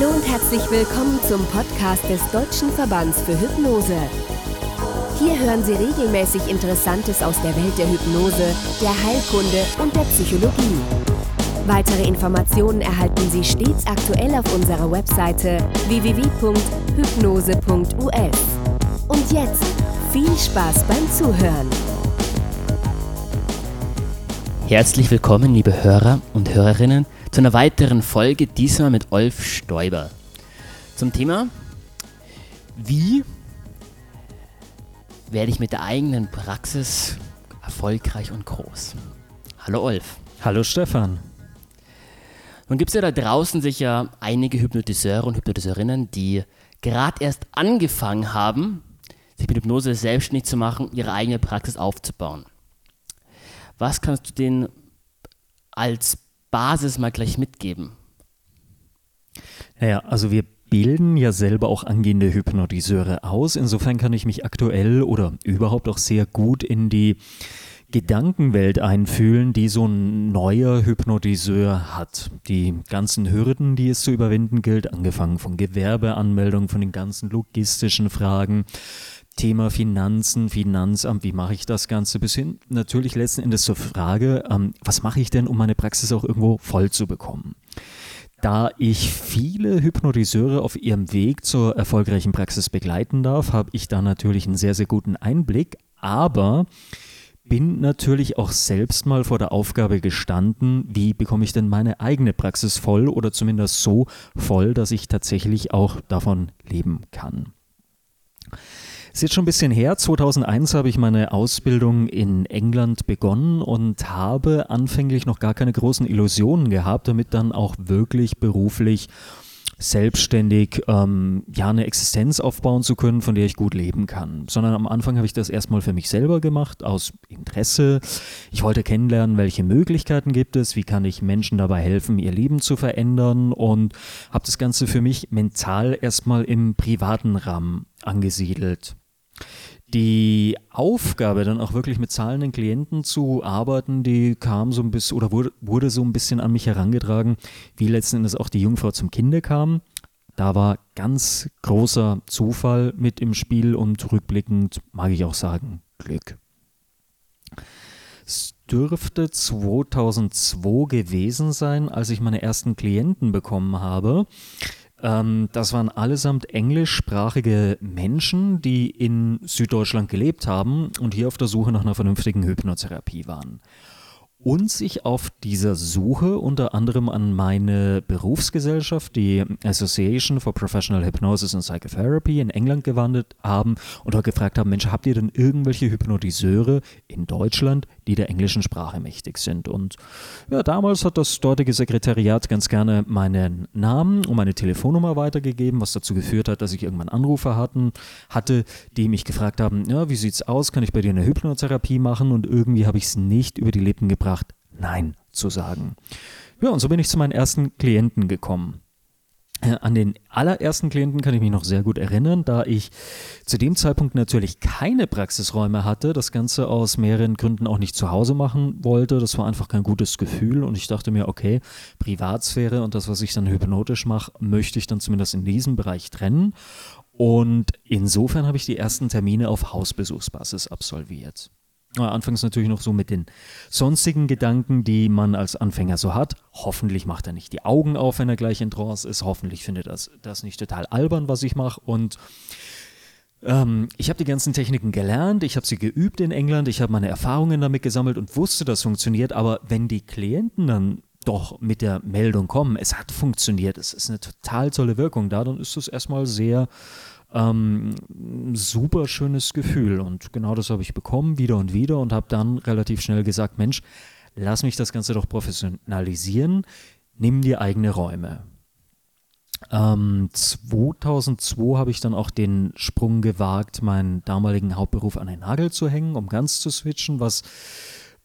Hallo und herzlich willkommen zum Podcast des Deutschen Verbands für Hypnose. Hier hören Sie regelmäßig Interessantes aus der Welt der Hypnose, der Heilkunde und der Psychologie. Weitere Informationen erhalten Sie stets aktuell auf unserer Webseite www.hypnose.us. Und jetzt viel Spaß beim Zuhören. Herzlich willkommen, liebe Hörer und Hörerinnen, zu einer weiteren Folge, diesmal mit Olf Stoiber. Zum Thema, wie werde ich mit der eigenen Praxis erfolgreich und groß? Hallo Olf. Hallo Stefan. Nun gibt es ja da draußen sicher einige Hypnotiseure und Hypnotiseurinnen, die gerade erst angefangen haben, sich mit Hypnose selbstständig zu machen, ihre eigene Praxis aufzubauen. Was kannst du denen als Basis mal gleich mitgeben? Naja, also wir bilden ja selber auch angehende Hypnotiseure aus. Insofern kann ich mich aktuell oder überhaupt auch sehr gut in die Gedankenwelt einfühlen, die so ein neuer Hypnotiseur hat. Die ganzen Hürden, die es zu überwinden gilt, angefangen von Gewerbeanmeldung, von den ganzen logistischen Fragen, Thema Finanzen, Finanzamt, wie mache ich das Ganze, bis hin natürlich letzten Endes zur Frage, ähm, was mache ich denn, um meine Praxis auch irgendwo voll zu bekommen? Da ich viele Hypnotiseure auf ihrem Weg zur erfolgreichen Praxis begleiten darf, habe ich da natürlich einen sehr, sehr guten Einblick, aber bin natürlich auch selbst mal vor der Aufgabe gestanden, wie bekomme ich denn meine eigene Praxis voll oder zumindest so voll, dass ich tatsächlich auch davon leben kann. Ist jetzt schon ein bisschen her. 2001 habe ich meine Ausbildung in England begonnen und habe anfänglich noch gar keine großen Illusionen gehabt, damit dann auch wirklich beruflich selbstständig ähm, ja eine Existenz aufbauen zu können, von der ich gut leben kann. Sondern am Anfang habe ich das erstmal für mich selber gemacht, aus Interesse. Ich wollte kennenlernen, welche Möglichkeiten gibt es, wie kann ich Menschen dabei helfen, ihr Leben zu verändern und habe das Ganze für mich mental erstmal im privaten Rahmen angesiedelt die Aufgabe, dann auch wirklich mit zahlenden Klienten zu arbeiten, die kam so ein bisschen oder wurde, wurde so ein bisschen an mich herangetragen, wie letzten Endes auch die Jungfrau zum Kinde kam. Da war ganz großer Zufall mit im Spiel und rückblickend mag ich auch sagen, Glück. Es dürfte 2002 gewesen sein, als ich meine ersten Klienten bekommen habe. Ähm, das waren allesamt englischsprachige Menschen, die in Süddeutschland gelebt haben und hier auf der Suche nach einer vernünftigen Hypnotherapie waren. Und sich auf dieser Suche unter anderem an meine Berufsgesellschaft, die Association for Professional Hypnosis and Psychotherapy in England gewandt haben und dort gefragt haben, Mensch, habt ihr denn irgendwelche Hypnotiseure in Deutschland, die der englischen Sprache mächtig sind? Und ja, damals hat das dortige Sekretariat ganz gerne meinen Namen und meine Telefonnummer weitergegeben, was dazu geführt hat, dass ich irgendwann Anrufer hatten, hatte, die mich gefragt haben, ja, wie sieht's aus, kann ich bei dir eine Hypnotherapie machen? Und irgendwie habe ich es nicht über die Lippen gebracht, Nein zu sagen. Ja, und so bin ich zu meinen ersten Klienten gekommen. Äh, an den allerersten Klienten kann ich mich noch sehr gut erinnern, da ich zu dem Zeitpunkt natürlich keine Praxisräume hatte, das Ganze aus mehreren Gründen auch nicht zu Hause machen wollte. Das war einfach kein gutes Gefühl und ich dachte mir, okay, Privatsphäre und das, was ich dann hypnotisch mache, möchte ich dann zumindest in diesem Bereich trennen. Und insofern habe ich die ersten Termine auf Hausbesuchsbasis absolviert. Anfangs natürlich noch so mit den sonstigen Gedanken, die man als Anfänger so hat. Hoffentlich macht er nicht die Augen auf, wenn er gleich in Trance ist. Hoffentlich findet er das, das nicht total albern, was ich mache. Und ähm, ich habe die ganzen Techniken gelernt, ich habe sie geübt in England, ich habe meine Erfahrungen damit gesammelt und wusste, das funktioniert. Aber wenn die Klienten dann doch mit der Meldung kommen, es hat funktioniert, es ist eine total tolle Wirkung da, dann ist das erstmal sehr ähm, super schönes Gefühl. Und genau das habe ich bekommen, wieder und wieder, und habe dann relativ schnell gesagt, Mensch, lass mich das Ganze doch professionalisieren, nimm dir eigene Räume. Ähm, 2002 habe ich dann auch den Sprung gewagt, meinen damaligen Hauptberuf an den Nagel zu hängen, um ganz zu switchen, was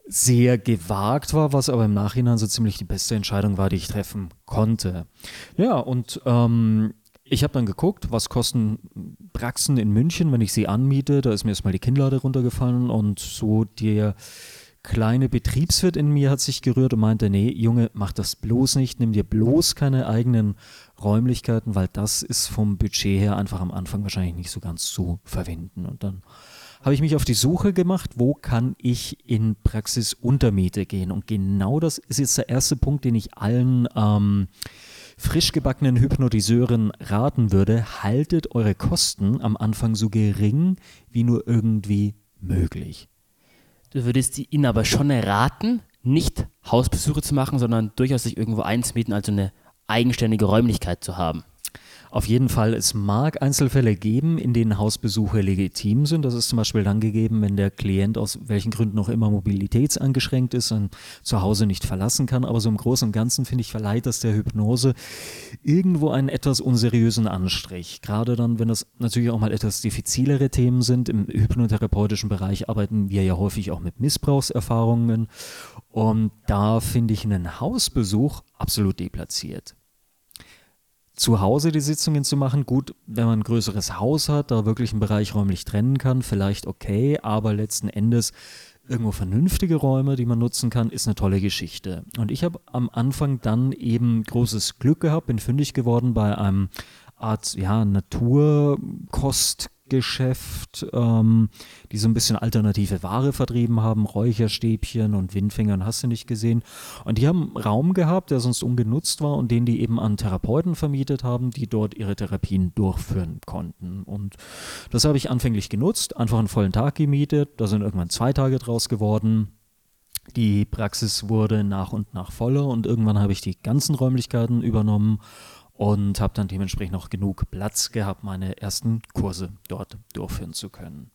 sehr gewagt war, was aber im Nachhinein so ziemlich die beste Entscheidung war, die ich treffen konnte. Ja, und ähm, ich habe dann geguckt, was kosten Praxen in München, wenn ich sie anmiete. Da ist mir erstmal die Kinnlade runtergefallen und so der kleine Betriebswirt in mir hat sich gerührt und meinte, nee, Junge, mach das bloß nicht, nimm dir bloß keine eigenen Räumlichkeiten, weil das ist vom Budget her einfach am Anfang wahrscheinlich nicht so ganz zu verwenden. Und dann habe ich mich auf die Suche gemacht, wo kann ich in Praxis Untermiete gehen. Und genau das ist jetzt der erste Punkt, den ich allen ähm, frisch gebackenen Hypnotiseuren raten würde. Haltet eure Kosten am Anfang so gering wie nur irgendwie möglich. Du würdest ihnen aber schon raten, nicht Hausbesuche zu machen, sondern durchaus sich irgendwo einzumieten, also eine eigenständige Räumlichkeit zu haben. Auf jeden Fall, es mag Einzelfälle geben, in denen Hausbesuche legitim sind. Das ist zum Beispiel dann gegeben, wenn der Klient aus welchen Gründen auch immer mobilitätsangeschränkt ist und zu Hause nicht verlassen kann. Aber so im Großen und Ganzen finde ich, verleiht das der Hypnose irgendwo einen etwas unseriösen Anstrich. Gerade dann, wenn das natürlich auch mal etwas diffizilere Themen sind. Im hypnotherapeutischen Bereich arbeiten wir ja häufig auch mit Missbrauchserfahrungen. Und da finde ich einen Hausbesuch absolut deplatziert zu Hause die Sitzungen zu machen. Gut, wenn man ein größeres Haus hat, da wirklich einen Bereich räumlich trennen kann, vielleicht okay, aber letzten Endes irgendwo vernünftige Räume, die man nutzen kann, ist eine tolle Geschichte. Und ich habe am Anfang dann eben großes Glück gehabt, bin fündig geworden bei einem Art ja, Naturkost Geschäft, ähm, die so ein bisschen alternative Ware vertrieben haben, Räucherstäbchen und Windfingern hast du nicht gesehen. Und die haben Raum gehabt, der sonst ungenutzt war und den die eben an Therapeuten vermietet haben, die dort ihre Therapien durchführen konnten. Und das habe ich anfänglich genutzt, einfach einen vollen Tag gemietet, da sind irgendwann zwei Tage draus geworden. Die Praxis wurde nach und nach voller und irgendwann habe ich die ganzen Räumlichkeiten übernommen und habe dann dementsprechend noch genug Platz gehabt, meine ersten Kurse dort durchführen zu können.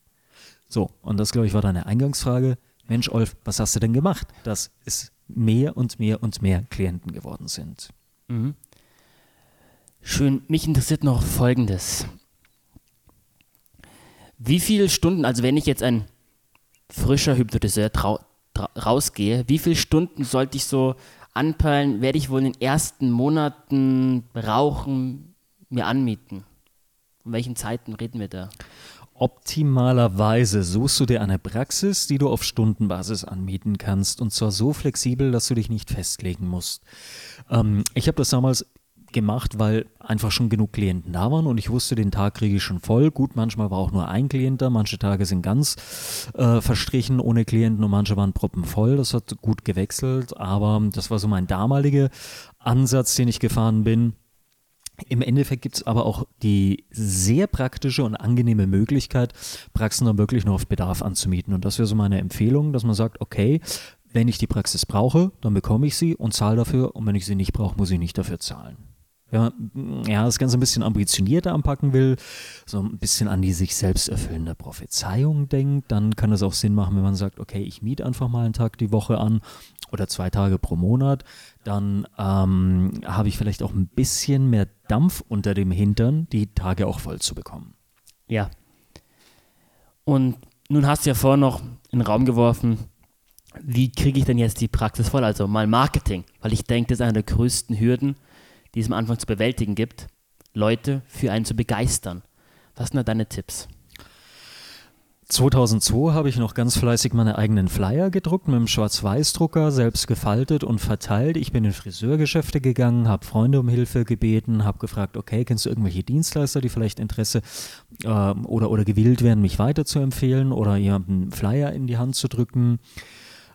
So, und das, glaube ich, war deine Eingangsfrage. Mensch, Olf, was hast du denn gemacht, dass es mehr und mehr und mehr Klienten geworden sind? Mhm. Schön, mich interessiert noch Folgendes. Wie viele Stunden, also wenn ich jetzt ein frischer Hypnotiseur rausgehe, wie viele Stunden sollte ich so anpeilen, werde ich wohl in den ersten Monaten Rauchen mir anmieten. Von welchen Zeiten reden wir da? Optimalerweise suchst du dir eine Praxis, die du auf Stundenbasis anmieten kannst und zwar so flexibel, dass du dich nicht festlegen musst. Ähm, ich habe das damals gemacht, weil einfach schon genug Klienten da waren und ich wusste, den Tag kriege ich schon voll. Gut, manchmal war auch nur ein Klient da, manche Tage sind ganz äh, verstrichen ohne Klienten und manche waren proppenvoll. Das hat gut gewechselt, aber das war so mein damaliger Ansatz, den ich gefahren bin. Im Endeffekt gibt es aber auch die sehr praktische und angenehme Möglichkeit, Praxen dann wirklich nur auf Bedarf anzumieten. Und das wäre so meine Empfehlung, dass man sagt, okay, wenn ich die Praxis brauche, dann bekomme ich sie und zahle dafür. Und wenn ich sie nicht brauche, muss ich nicht dafür zahlen. Wenn man ja, das Ganze ein bisschen ambitionierter anpacken will, so ein bisschen an die sich selbst erfüllende Prophezeiung denkt, dann kann es auch Sinn machen, wenn man sagt, okay, ich miete einfach mal einen Tag die Woche an oder zwei Tage pro Monat, dann ähm, habe ich vielleicht auch ein bisschen mehr Dampf unter dem Hintern, die Tage auch voll zu bekommen. Ja. Und nun hast du ja vorher noch in den Raum geworfen, wie kriege ich denn jetzt die Praxis voll? Also mal Marketing, weil ich denke, das ist eine der größten Hürden, die es am Anfang zu bewältigen gibt, Leute für einen zu begeistern. Was sind da deine Tipps? 2002 habe ich noch ganz fleißig meine eigenen Flyer gedruckt mit einem Schwarz-Weiß-Drucker, selbst gefaltet und verteilt. Ich bin in Friseurgeschäfte gegangen, habe Freunde um Hilfe gebeten, habe gefragt, okay, kennst du irgendwelche Dienstleister, die vielleicht Interesse äh, oder, oder gewillt wären, mich weiterzuempfehlen oder jemanden Flyer in die Hand zu drücken.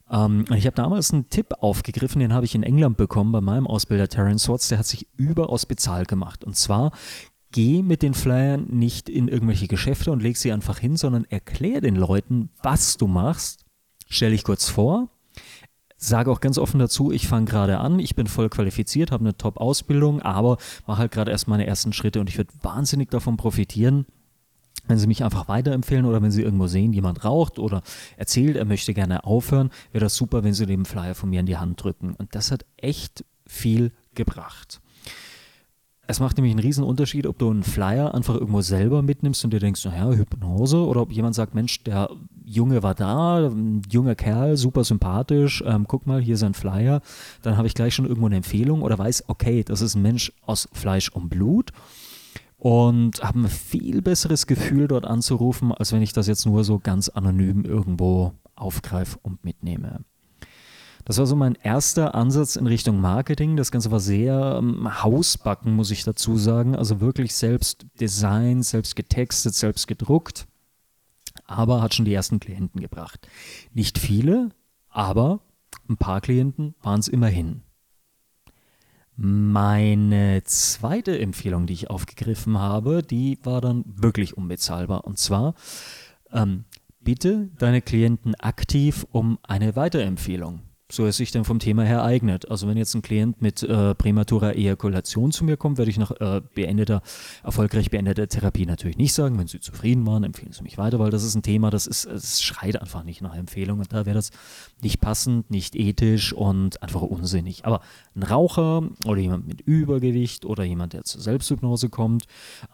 Ähm, ich habe damals einen Tipp aufgegriffen, den habe ich in England bekommen bei meinem Ausbilder Terence Watts, der hat sich überaus bezahlt gemacht. Und zwar geh mit den Flyern nicht in irgendwelche Geschäfte und leg sie einfach hin, sondern erklär den Leuten, was du machst. Stell dich kurz vor. Sage auch ganz offen dazu, ich fange gerade an, ich bin voll qualifiziert, habe eine Top-Ausbildung, aber mache halt gerade erst meine ersten Schritte und ich würde wahnsinnig davon profitieren, wenn Sie mich einfach weiterempfehlen oder wenn Sie irgendwo sehen, jemand raucht oder erzählt, er möchte gerne aufhören, wäre das super, wenn Sie den Flyer von mir in die Hand drücken. Und das hat echt viel gebracht. Es macht nämlich einen riesen Unterschied, ob du einen Flyer einfach irgendwo selber mitnimmst und dir denkst, naja, Hypnose, oder ob jemand sagt, Mensch, der Junge war da, ein junger Kerl, super sympathisch, ähm, guck mal, hier ist ein Flyer, dann habe ich gleich schon irgendwo eine Empfehlung oder weiß, okay, das ist ein Mensch aus Fleisch und Blut und habe ein viel besseres Gefühl, dort anzurufen, als wenn ich das jetzt nur so ganz anonym irgendwo aufgreife und mitnehme. Das war so mein erster Ansatz in Richtung Marketing. Das Ganze war sehr ähm, Hausbacken, muss ich dazu sagen. Also wirklich selbst designt, selbst getextet, selbst gedruckt. Aber hat schon die ersten Klienten gebracht. Nicht viele, aber ein paar Klienten waren es immerhin. Meine zweite Empfehlung, die ich aufgegriffen habe, die war dann wirklich unbezahlbar. Und zwar ähm, bitte deine Klienten aktiv um eine Weiterempfehlung so es sich denn vom Thema her eignet. Also wenn jetzt ein Klient mit äh, prämaturer Ejakulation zu mir kommt, werde ich nach äh, beendeter, erfolgreich beendeter Therapie natürlich nicht sagen, wenn Sie zufrieden waren, empfehlen Sie mich weiter, weil das ist ein Thema, das ist, es schreit einfach nicht nach Empfehlung und da wäre das nicht passend, nicht ethisch und einfach unsinnig. Aber ein Raucher oder jemand mit Übergewicht oder jemand, der zur Selbsthypnose kommt,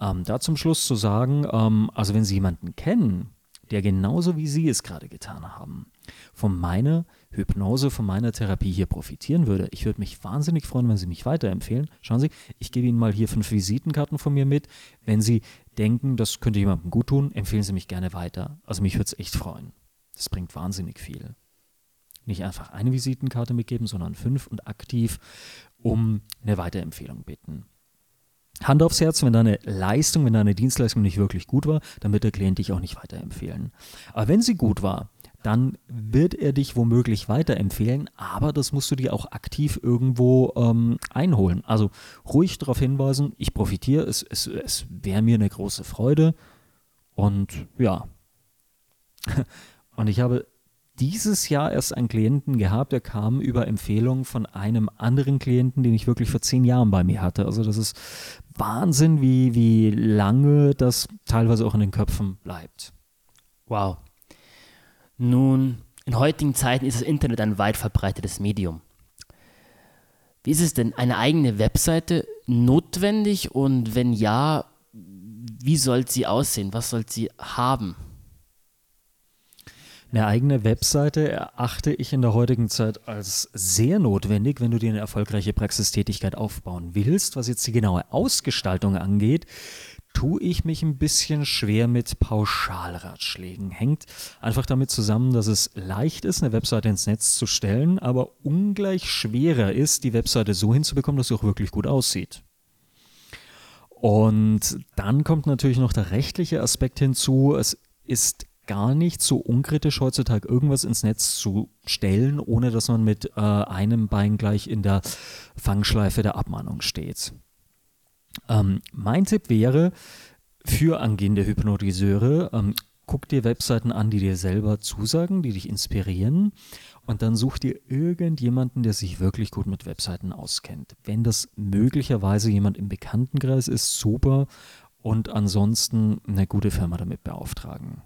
ähm, da zum Schluss zu sagen, ähm, also wenn Sie jemanden kennen, der genauso wie Sie es gerade getan haben, von meiner Hypnose, von meiner Therapie hier profitieren würde. Ich würde mich wahnsinnig freuen, wenn Sie mich weiterempfehlen. Schauen Sie, ich gebe Ihnen mal hier fünf Visitenkarten von mir mit. Wenn Sie denken, das könnte jemandem gut tun, empfehlen Sie mich gerne weiter. Also mich würde es echt freuen. Das bringt wahnsinnig viel. Nicht einfach eine Visitenkarte mitgeben, sondern fünf und aktiv um eine Weiterempfehlung bitten. Hand aufs Herz, wenn deine Leistung, wenn deine Dienstleistung nicht wirklich gut war, dann wird der Klient dich auch nicht weiterempfehlen. Aber wenn sie gut war, dann wird er dich womöglich weiterempfehlen, aber das musst du dir auch aktiv irgendwo ähm, einholen. Also ruhig darauf hinweisen, ich profitiere, es, es, es wäre mir eine große Freude und ja. Und ich habe dieses Jahr erst einen Klienten gehabt, der kam über Empfehlung von einem anderen Klienten, den ich wirklich vor zehn Jahren bei mir hatte. Also das ist Wahnsinn, wie, wie lange das teilweise auch in den Köpfen bleibt. Wow. Nun, in heutigen Zeiten ist das Internet ein weit verbreitetes Medium. Wie ist es denn, eine eigene Webseite notwendig und wenn ja, wie soll sie aussehen? Was soll sie haben? Eine eigene Webseite erachte ich in der heutigen Zeit als sehr notwendig, wenn du dir eine erfolgreiche Praxistätigkeit aufbauen willst. Was jetzt die genaue Ausgestaltung angeht, tue ich mich ein bisschen schwer mit Pauschalratschlägen. Hängt einfach damit zusammen, dass es leicht ist, eine Webseite ins Netz zu stellen, aber ungleich schwerer ist, die Webseite so hinzubekommen, dass sie auch wirklich gut aussieht. Und dann kommt natürlich noch der rechtliche Aspekt hinzu. Es ist gar nicht so unkritisch heutzutage irgendwas ins Netz zu stellen, ohne dass man mit äh, einem Bein gleich in der Fangschleife der Abmahnung steht. Ähm, mein Tipp wäre für angehende Hypnotiseure, ähm, guck dir Webseiten an, die dir selber zusagen, die dich inspirieren und dann such dir irgendjemanden, der sich wirklich gut mit Webseiten auskennt. Wenn das möglicherweise jemand im Bekanntenkreis ist, super und ansonsten eine gute Firma damit beauftragen.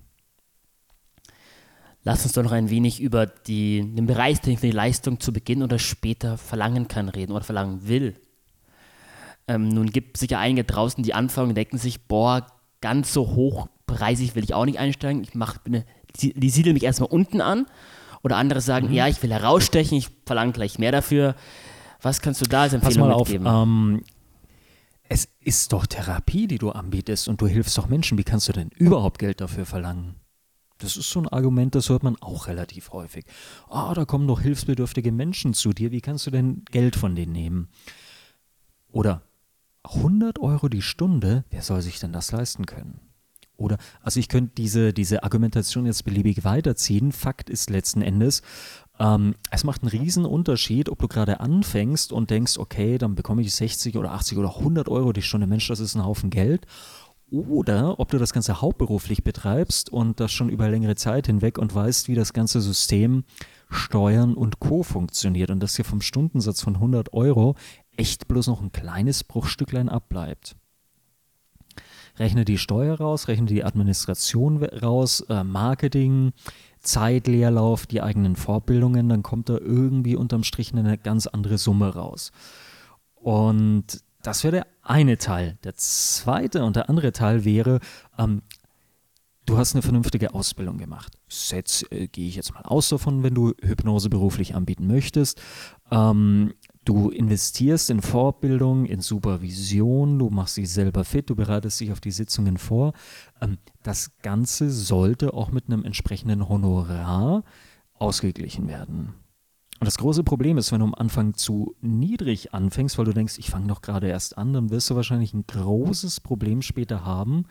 Lass uns doch noch ein wenig über die, den Bereich, den ich für die Leistung zu Beginn oder später verlangen kann, reden oder verlangen will. Ähm, nun gibt es sicher einige draußen, die anfangen und denken sich, boah, ganz so hochpreisig will ich auch nicht einsteigen. Ich mach, bin, die, die siedeln mich erstmal unten an. Oder andere sagen, mhm. ja, ich will herausstechen, ich verlange gleich mehr dafür. Was kannst du da als Empfehlung Pass mal mitgeben? Auf, ähm, es ist doch Therapie, die du anbietest und du hilfst doch Menschen. Wie kannst du denn überhaupt Geld dafür verlangen? Das ist so ein Argument, das hört man auch relativ häufig. Ah, oh, da kommen doch hilfsbedürftige Menschen zu dir, wie kannst du denn Geld von denen nehmen? Oder 100 Euro die Stunde, wer soll sich denn das leisten können? Oder, also ich könnte diese, diese Argumentation jetzt beliebig weiterziehen. Fakt ist letzten Endes, ähm, es macht einen riesen Unterschied, ob du gerade anfängst und denkst, okay, dann bekomme ich 60 oder 80 oder 100 Euro die Stunde. Mensch, das ist ein Haufen Geld oder ob du das Ganze hauptberuflich betreibst und das schon über längere Zeit hinweg und weißt, wie das ganze System Steuern und Co. funktioniert und dass hier vom Stundensatz von 100 Euro echt bloß noch ein kleines Bruchstücklein abbleibt. Rechne die Steuer raus, rechne die Administration raus, äh, Marketing, Zeitleerlauf, die eigenen Fortbildungen, dann kommt da irgendwie unterm Strich eine ganz andere Summe raus. Und das wäre der eine Teil. Der zweite und der andere Teil wäre, ähm, du hast eine vernünftige Ausbildung gemacht. Jetzt äh, gehe ich jetzt mal aus davon, wenn du Hypnose beruflich anbieten möchtest. Ähm, du investierst in Fortbildung, in Supervision, du machst dich selber fit, du bereitest dich auf die Sitzungen vor. Ähm, das Ganze sollte auch mit einem entsprechenden Honorar ausgeglichen werden. Und das große Problem ist, wenn du am Anfang zu niedrig anfängst, weil du denkst, ich fange doch gerade erst an, dann wirst du wahrscheinlich ein großes Problem später haben,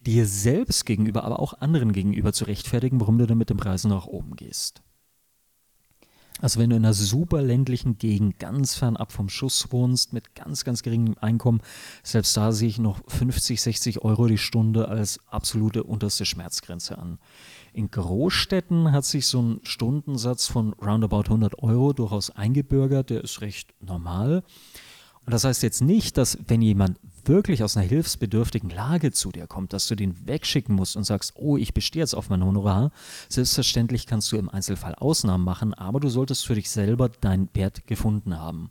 dir selbst gegenüber, aber auch anderen gegenüber zu rechtfertigen, warum du dann mit dem Preis nach oben gehst. Also wenn du in einer super ländlichen Gegend ganz fernab vom Schuss wohnst, mit ganz, ganz geringem Einkommen, selbst da sehe ich noch 50, 60 Euro die Stunde als absolute unterste Schmerzgrenze an. In Großstädten hat sich so ein Stundensatz von roundabout 100 Euro durchaus eingebürgert, der ist recht normal. Und das heißt jetzt nicht, dass wenn jemand wirklich aus einer hilfsbedürftigen Lage zu dir kommt, dass du den wegschicken musst und sagst, oh, ich bestehe jetzt auf mein Honorar. Selbstverständlich kannst du im Einzelfall Ausnahmen machen, aber du solltest für dich selber deinen Wert gefunden haben.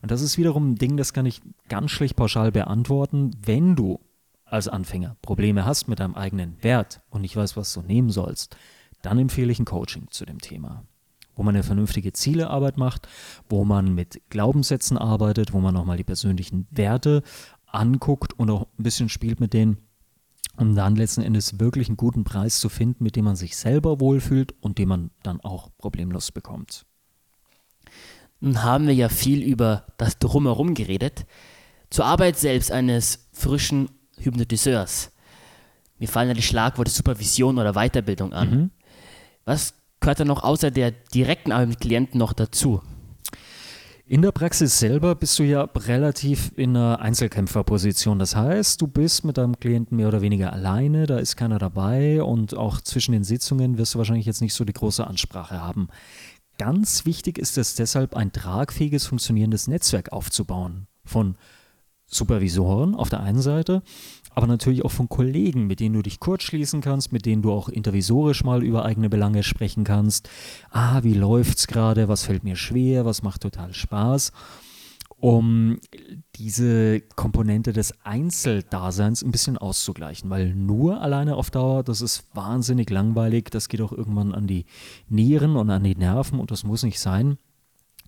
Und das ist wiederum ein Ding, das kann ich ganz schlecht pauschal beantworten. Wenn du als Anfänger Probleme hast mit deinem eigenen Wert und nicht weißt, was du nehmen sollst, dann empfehle ich ein Coaching zu dem Thema wo man eine vernünftige Zielearbeit macht, wo man mit Glaubenssätzen arbeitet, wo man nochmal die persönlichen Werte anguckt und auch ein bisschen spielt mit denen, um dann letzten Endes wirklich einen guten Preis zu finden, mit dem man sich selber wohlfühlt und den man dann auch problemlos bekommt. Nun haben wir ja viel über das Drumherum geredet. Zur Arbeit selbst eines frischen Hypnotiseurs. Mir fallen ja die Schlagworte Supervision oder Weiterbildung an. Mhm. Was gehört da noch außer der direkten Arbeit mit Klienten noch dazu? In der Praxis selber bist du ja relativ in einer Einzelkämpferposition. Das heißt, du bist mit deinem Klienten mehr oder weniger alleine, da ist keiner dabei und auch zwischen den Sitzungen wirst du wahrscheinlich jetzt nicht so die große Ansprache haben. Ganz wichtig ist es deshalb, ein tragfähiges, funktionierendes Netzwerk aufzubauen. Von Supervisoren auf der einen Seite aber natürlich auch von Kollegen, mit denen du dich kurzschließen kannst, mit denen du auch intervisorisch mal über eigene Belange sprechen kannst. Ah, wie läuft's gerade? Was fällt mir schwer? Was macht total Spaß? Um diese Komponente des Einzeldaseins ein bisschen auszugleichen, weil nur alleine auf Dauer, das ist wahnsinnig langweilig, das geht auch irgendwann an die Nieren und an die Nerven und das muss nicht sein.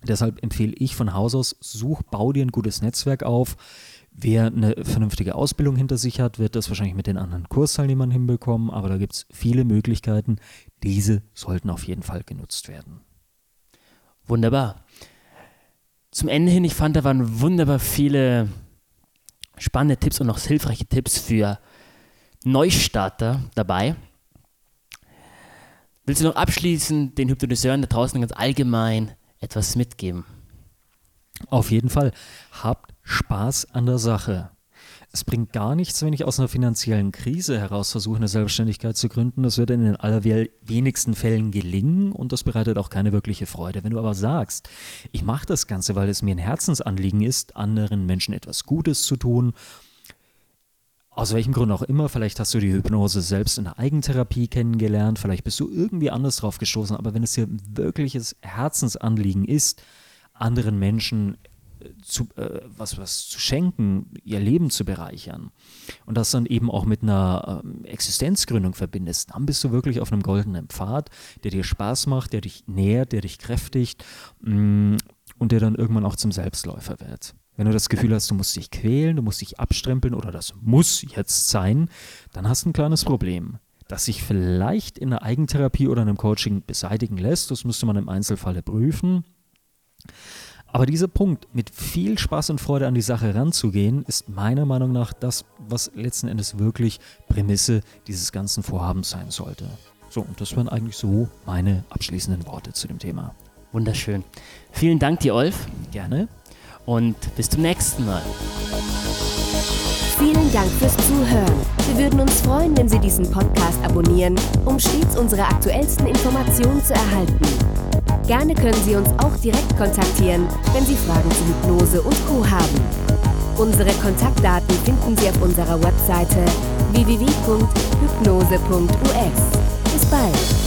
Deshalb empfehle ich von Haus aus, such, bau dir ein gutes Netzwerk auf, Wer eine vernünftige Ausbildung hinter sich hat, wird das wahrscheinlich mit den anderen Kursteilnehmern hinbekommen, aber da gibt es viele Möglichkeiten. Diese sollten auf jeden Fall genutzt werden. Wunderbar. Zum Ende hin, ich fand, da waren wunderbar viele spannende Tipps und auch hilfreiche Tipps für Neustarter dabei. Willst du noch abschließend den Hypnotiseuren da draußen ganz allgemein etwas mitgeben? Auf jeden Fall. Habt Spaß an der Sache. Es bringt gar nichts, wenn ich aus einer finanziellen Krise heraus versuche, eine Selbstständigkeit zu gründen. Das wird in den allerwenigsten Fällen gelingen und das bereitet auch keine wirkliche Freude. Wenn du aber sagst, ich mache das Ganze, weil es mir ein Herzensanliegen ist, anderen Menschen etwas Gutes zu tun, aus welchem Grund auch immer, vielleicht hast du die Hypnose selbst in der Eigentherapie kennengelernt, vielleicht bist du irgendwie anders drauf gestoßen, aber wenn es dir ein wirkliches Herzensanliegen ist, anderen Menschen zu, äh, was, was zu schenken, ihr Leben zu bereichern und das dann eben auch mit einer äh, Existenzgründung verbindest, dann bist du wirklich auf einem goldenen Pfad, der dir Spaß macht, der dich nährt, der dich kräftigt mh, mm, und der dann irgendwann auch zum Selbstläufer wird. Wenn du das Gefühl hast, du musst dich quälen, du musst dich abstrempeln oder das muss jetzt sein, dann hast du ein kleines Problem das sich vielleicht in einer Eigentherapie oder einem Coaching beseitigen lässt. Das müsste man im Einzelfall prüfen. Aber dieser Punkt, mit viel Spaß und Freude an die Sache ranzugehen, ist meiner Meinung nach das, was letzten Endes wirklich Prämisse dieses ganzen Vorhabens sein sollte. So, und das wären eigentlich so meine abschließenden Worte zu dem Thema. Wunderschön. Vielen Dank dir, Olf. Gerne. Und bis zum nächsten Mal. Vielen Dank fürs Zuhören. Wir würden uns freuen, wenn Sie diesen Podcast abonnieren, um stets unsere aktuellsten Informationen zu erhalten. Gerne können Sie uns auch direkt kontaktieren, wenn Sie Fragen zu Hypnose und Co. haben. Unsere Kontaktdaten finden Sie auf unserer Webseite www.hypnose.us. Bis bald!